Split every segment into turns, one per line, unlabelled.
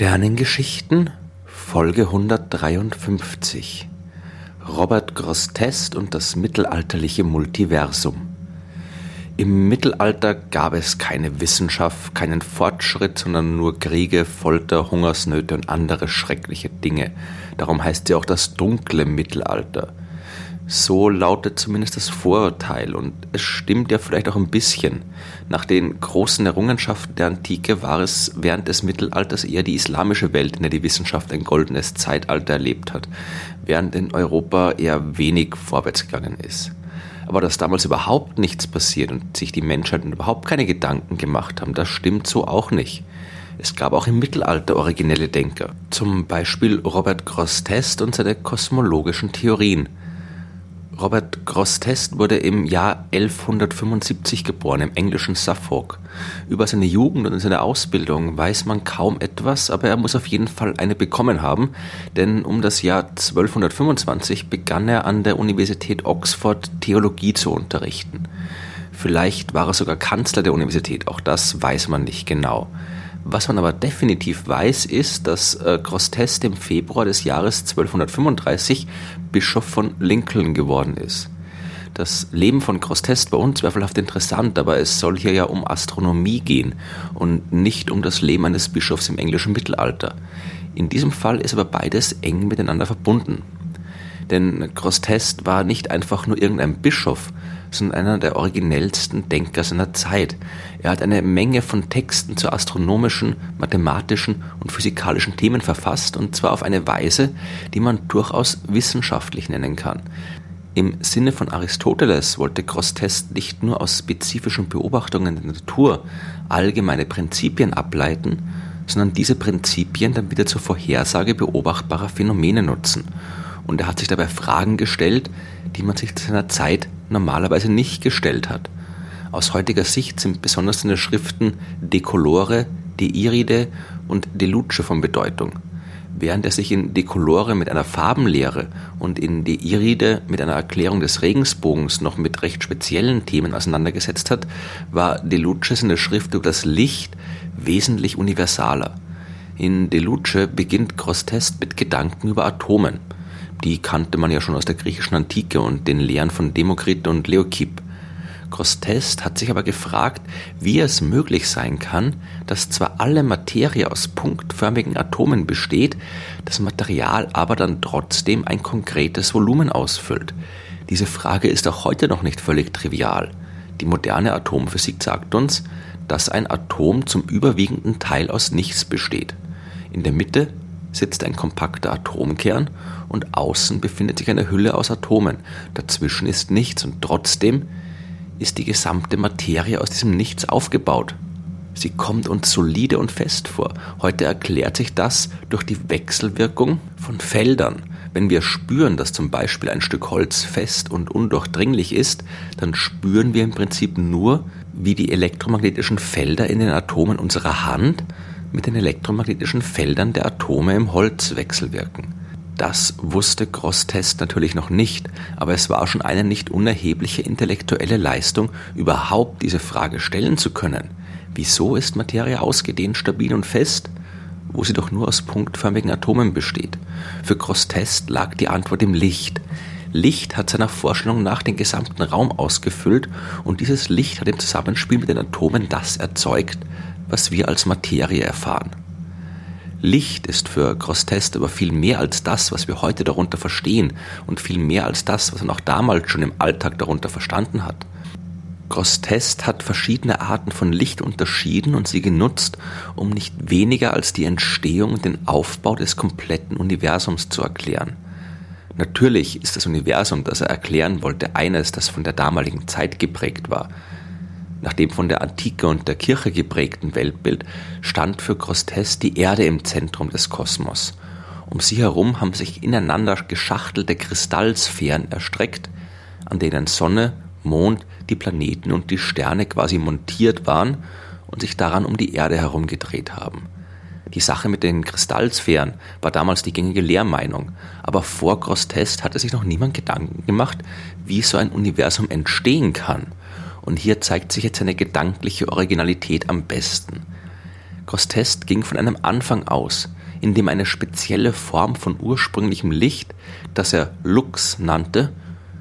Sternengeschichten Folge 153 Robert Grosseteste und das mittelalterliche Multiversum Im Mittelalter gab es keine Wissenschaft, keinen Fortschritt, sondern nur Kriege, Folter, Hungersnöte und andere schreckliche Dinge. Darum heißt sie auch das dunkle Mittelalter. So lautet zumindest das Vorurteil und es stimmt ja vielleicht auch ein bisschen. Nach den großen Errungenschaften der Antike war es während des Mittelalters eher die islamische Welt, in der die Wissenschaft ein goldenes Zeitalter erlebt hat, während in Europa eher wenig vorwärts gegangen ist. Aber dass damals überhaupt nichts passiert und sich die Menschheit überhaupt keine Gedanken gemacht haben, das stimmt so auch nicht. Es gab auch im Mittelalter originelle Denker, zum Beispiel Robert Grosseteste und seine kosmologischen Theorien. Robert Grosseteste wurde im Jahr 1175 geboren, im englischen Suffolk. Über seine Jugend und seine Ausbildung weiß man kaum etwas, aber er muss auf jeden Fall eine bekommen haben, denn um das Jahr 1225 begann er an der Universität Oxford Theologie zu unterrichten. Vielleicht war er sogar Kanzler der Universität, auch das weiß man nicht genau. Was man aber definitiv weiß, ist, dass äh, Grosseteste im Februar des Jahres 1235 Bischof von Lincoln geworden ist. Das Leben von Grosseteste war unzweifelhaft interessant, aber es soll hier ja um Astronomie gehen und nicht um das Leben eines Bischofs im englischen Mittelalter. In diesem Fall ist aber beides eng miteinander verbunden. Denn Grosseteste war nicht einfach nur irgendein Bischof, sondern einer der originellsten Denker seiner Zeit. Er hat eine Menge von Texten zu astronomischen, mathematischen und physikalischen Themen verfasst, und zwar auf eine Weise, die man durchaus wissenschaftlich nennen kann. Im Sinne von Aristoteles wollte Grosseteste nicht nur aus spezifischen Beobachtungen der Natur allgemeine Prinzipien ableiten, sondern diese Prinzipien dann wieder zur Vorhersage beobachtbarer Phänomene nutzen. Und er hat sich dabei Fragen gestellt, die man sich zu seiner Zeit normalerweise nicht gestellt hat. Aus heutiger Sicht sind besonders seine Schriften De Colore, De Iride und De Luce von Bedeutung. Während er sich in De Colore mit einer Farbenlehre und in De Iride mit einer Erklärung des Regensbogens noch mit recht speziellen Themen auseinandergesetzt hat, war De Luce seine Schrift über das Licht wesentlich universaler. In De Luce beginnt Grosseteste mit Gedanken über Atomen – die kannte man ja schon aus der griechischen Antike und den Lehren von Demokrit und Leokipp. Grosseteste hat sich aber gefragt, wie es möglich sein kann, dass zwar alle Materie aus punktförmigen Atomen besteht, das Material aber dann trotzdem ein konkretes Volumen ausfüllt. Diese Frage ist auch heute noch nicht völlig trivial. Die moderne Atomphysik sagt uns, dass ein Atom zum überwiegenden Teil aus nichts besteht. In der Mitte sitzt ein kompakter Atomkern und außen befindet sich eine Hülle aus Atomen. Dazwischen ist nichts und trotzdem ist die gesamte Materie aus diesem Nichts aufgebaut. Sie kommt uns solide und fest vor. Heute erklärt sich das durch die Wechselwirkung von Feldern. Wenn wir spüren, dass zum Beispiel ein Stück Holz fest und undurchdringlich ist, dann spüren wir im Prinzip nur, wie die elektromagnetischen Felder in den Atomen unserer Hand mit den elektromagnetischen Feldern der Atome im Holz wechselwirken. Das wusste Grosseteste natürlich noch nicht, aber es war schon eine nicht unerhebliche intellektuelle Leistung, überhaupt diese Frage stellen zu können. Wieso ist Materie ausgedehnt, stabil und fest, wo sie doch nur aus punktförmigen Atomen besteht? Für Grosseteste lag die Antwort im Licht. Licht hat seiner Vorstellung nach den gesamten Raum ausgefüllt und dieses Licht hat im Zusammenspiel mit den Atomen das erzeugt, was wir als Materie erfahren. Licht ist für Grosseteste aber viel mehr als das, was wir heute darunter verstehen und viel mehr als das, was man auch damals schon im Alltag darunter verstanden hat. Grosseteste hat verschiedene Arten von Licht unterschieden und sie genutzt, um nicht weniger als die Entstehung und den Aufbau des kompletten Universums zu erklären. Natürlich ist das Universum, das er erklären wollte, eines, das von der damaligen Zeit geprägt war. Nach dem von der Antike und der Kirche geprägten Weltbild stand für Grosseteste die Erde im Zentrum des Kosmos. Um sie herum haben sich ineinander geschachtelte Kristallsphären erstreckt, an denen Sonne, Mond, die Planeten und die Sterne quasi montiert waren und sich daran um die Erde herum gedreht haben. Die Sache mit den Kristallsphären war damals die gängige Lehrmeinung, aber vor Grosseteste hatte sich noch niemand Gedanken gemacht, wie so ein Universum entstehen kann und hier zeigt sich jetzt seine gedankliche Originalität am besten. Grosseteste ging von einem Anfang aus, in dem eine spezielle Form von ursprünglichem Licht, das er Lux nannte,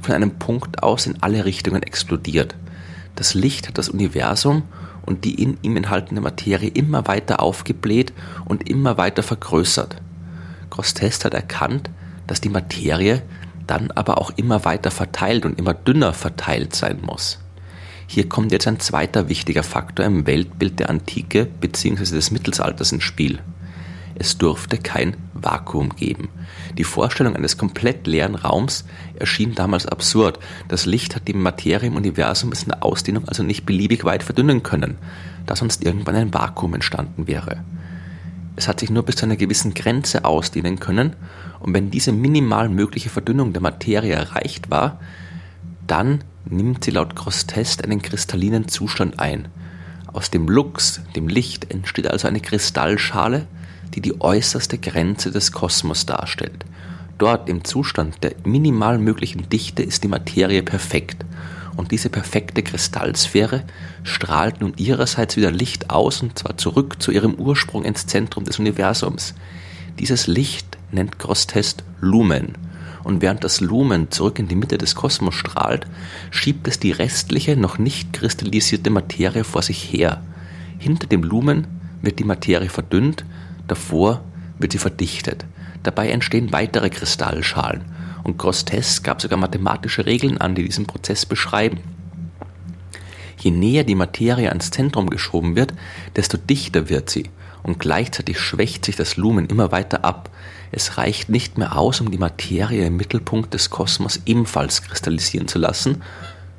von einem Punkt aus in alle Richtungen explodiert. Das Licht hat das Universum und die in ihm enthaltene Materie immer weiter aufgebläht und immer weiter vergrößert. Grosseteste hat erkannt, dass die Materie dann aber auch immer weiter verteilt und immer dünner verteilt sein muss. Hier kommt jetzt ein zweiter wichtiger Faktor im Weltbild der Antike bzw. des Mittelalters ins Spiel. Es durfte kein Vakuum geben. Die Vorstellung eines komplett leeren Raums erschien damals absurd. Das Licht hat die Materie im Universum bis in der Ausdehnung also nicht beliebig weit verdünnen können, da sonst irgendwann ein Vakuum entstanden wäre. Es hat sich nur bis zu einer gewissen Grenze ausdehnen können, und wenn diese minimal mögliche Verdünnung der Materie erreicht war, dann nimmt sie laut Grosseteste einen kristallinen Zustand ein. Aus dem Lux, dem Licht, entsteht also eine Kristallschale, die die äußerste Grenze des Kosmos darstellt. Dort im Zustand der minimal möglichen Dichte ist die Materie perfekt. Und diese perfekte Kristallsphäre strahlt nun ihrerseits wieder Licht aus und zwar zurück zu ihrem Ursprung ins Zentrum des Universums. Dieses Licht nennt Grosseteste Lumen und während das Lumen zurück in die Mitte des Kosmos strahlt, schiebt es die restliche, noch nicht kristallisierte Materie vor sich her. Hinter dem Lumen wird die Materie verdünnt, davor wird sie verdichtet. Dabei entstehen weitere Kristallschalen und Grosseteste gab sogar mathematische Regeln an, die diesen Prozess beschreiben. Je näher die Materie ans Zentrum geschoben wird, desto dichter wird sie und gleichzeitig schwächt sich das Lumen immer weiter ab. Es reicht nicht mehr aus, um die Materie im Mittelpunkt des Kosmos ebenfalls kristallisieren zu lassen,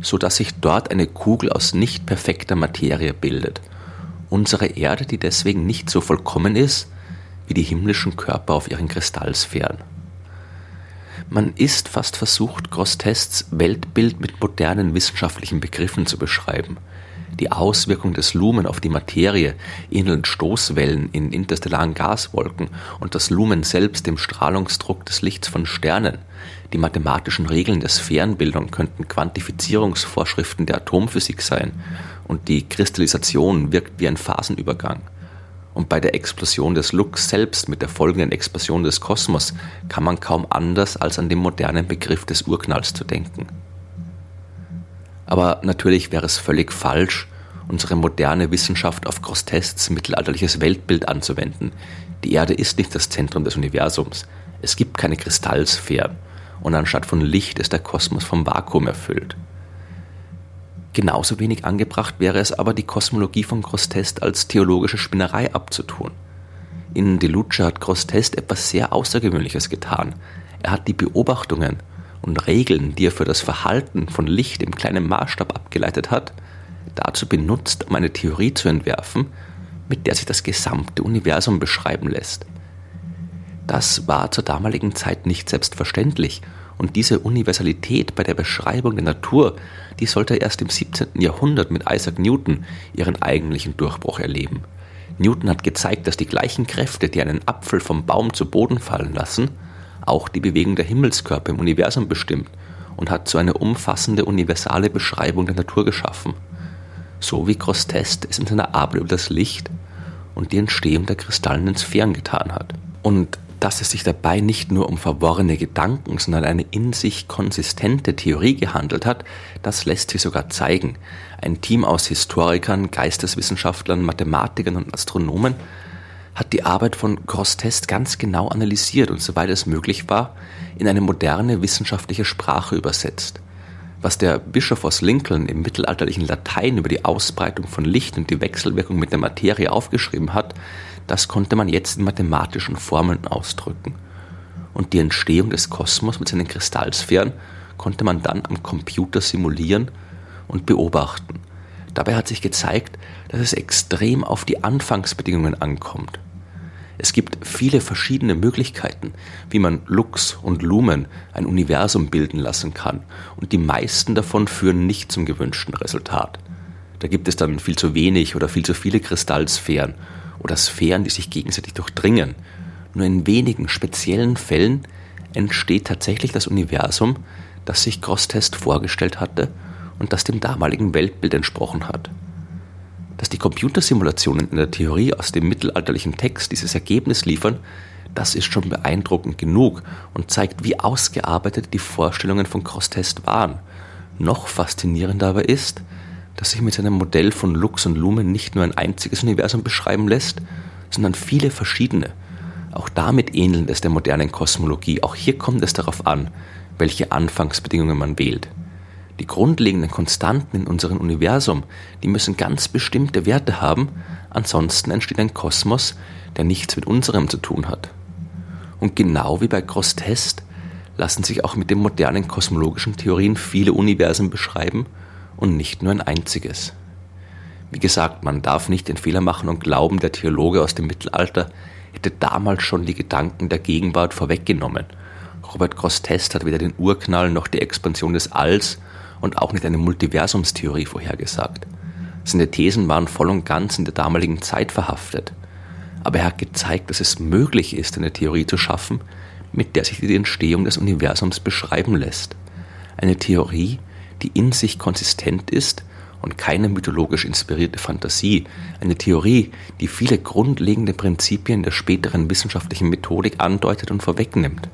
so dass sich dort eine Kugel aus nicht perfekter Materie bildet. Unsere Erde, die deswegen nicht so vollkommen ist wie die himmlischen Körper auf ihren Kristallsphären. Man ist fast versucht, Grossetestes Weltbild mit modernen wissenschaftlichen Begriffen zu beschreiben – die Auswirkung des Lumen auf die Materie ähneln Stoßwellen in interstellaren Gaswolken und das Lumen selbst dem Strahlungsdruck des Lichts von Sternen. Die mathematischen Regeln der Sphärenbildung könnten Quantifizierungsvorschriften der Atomphysik sein und die Kristallisation wirkt wie ein Phasenübergang. Und bei der Explosion des Lux selbst mit der folgenden Explosion des Kosmos kann man kaum anders als an den modernen Begriff des Urknalls zu denken. Aber natürlich wäre es völlig falsch, unsere moderne Wissenschaft auf Grosstests mittelalterliches Weltbild anzuwenden. Die Erde ist nicht das Zentrum des Universums. Es gibt keine Kristallsphären. Und anstatt von Licht ist der Kosmos vom Vakuum erfüllt. Genauso wenig angebracht wäre es aber, die Kosmologie von Grosseteste als theologische Spinnerei abzutun. In De Luce hat Grosseteste etwas sehr Außergewöhnliches getan. Er hat die Beobachtungen und Regeln, die er für das Verhalten von Licht im kleinen Maßstab abgeleitet hat, dazu benutzt, um eine Theorie zu entwerfen, mit der sich das gesamte Universum beschreiben lässt. Das war zur damaligen Zeit nicht selbstverständlich und diese Universalität bei der Beschreibung der Natur, die sollte erst im 17. Jahrhundert mit Isaac Newton ihren eigentlichen Durchbruch erleben. Newton hat gezeigt, dass die gleichen Kräfte, die einen Apfel vom Baum zu Boden fallen lassen, auch die Bewegung der Himmelskörper im Universum bestimmt und hat so eine umfassende universale Beschreibung der Natur geschaffen. So wie Grosseteste es in seiner Arbeit über das Licht und die Entstehung der kristallenen Sphären getan hat. Und dass es sich dabei nicht nur um verworrene Gedanken, sondern eine in sich konsistente Theorie gehandelt hat, das lässt sich sogar zeigen. Ein Team aus Historikern, Geisteswissenschaftlern, Mathematikern und Astronomen hat die Arbeit von Grosseteste ganz genau analysiert und soweit es möglich war, in eine moderne wissenschaftliche Sprache übersetzt. Was der Bischof aus Lincoln im mittelalterlichen Latein über die Ausbreitung von Licht und die Wechselwirkung mit der Materie aufgeschrieben hat, das konnte man jetzt in mathematischen Formeln ausdrücken. Und die Entstehung des Kosmos mit seinen Kristallsphären konnte man dann am Computer simulieren und beobachten. Dabei hat sich gezeigt, dass es extrem auf die Anfangsbedingungen ankommt. Es gibt viele verschiedene Möglichkeiten, wie man Lux und Lumen ein Universum bilden lassen kann, und die meisten davon führen nicht zum gewünschten Resultat. Da gibt es dann viel zu wenig oder viel zu viele Kristallsphären oder Sphären, die sich gegenseitig durchdringen. Nur in wenigen speziellen Fällen entsteht tatsächlich das Universum, das sich Grosseteste vorgestellt hatte und das dem damaligen Weltbild entsprochen hat. Dass die Computersimulationen in der Theorie aus dem mittelalterlichen Text dieses Ergebnis liefern, das ist schon beeindruckend genug und zeigt, wie ausgearbeitet die Vorstellungen von Grosstest waren. Noch faszinierender aber ist, dass sich mit seinem Modell von Lux und Lumen nicht nur ein einziges Universum beschreiben lässt, sondern viele verschiedene. Auch damit ähneln es der modernen Kosmologie. Auch hier kommt es darauf an, welche Anfangsbedingungen man wählt. Die grundlegenden Konstanten in unserem Universum, die müssen ganz bestimmte Werte haben, ansonsten entsteht ein Kosmos, der nichts mit unserem zu tun hat. Und genau wie bei Grosstest lassen sich auch mit den modernen kosmologischen Theorien viele Universen beschreiben und nicht nur ein einziges. Wie gesagt, man darf nicht den Fehler machen und glauben, der Theologe aus dem Mittelalter hätte damals schon die Gedanken der Gegenwart vorweggenommen. Robert Grosstest hat weder den Urknall noch die Expansion des Alls und auch nicht eine Multiversumstheorie vorhergesagt. Seine Thesen waren voll und ganz in der damaligen Zeit verhaftet. Aber er hat gezeigt, dass es möglich ist, eine Theorie zu schaffen, mit der sich die Entstehung des Universums beschreiben lässt. Eine Theorie, die in sich konsistent ist und keine mythologisch inspirierte Fantasie, eine Theorie, die viele grundlegende Prinzipien der späteren wissenschaftlichen Methodik andeutet und vorwegnimmt.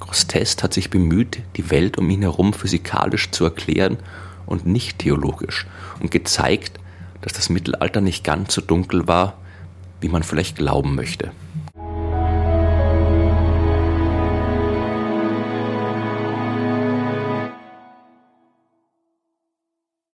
Grosstest hat sich bemüht, die Welt um ihn herum physikalisch zu erklären und nicht theologisch und gezeigt, dass das Mittelalter nicht ganz so dunkel war, wie man vielleicht glauben möchte.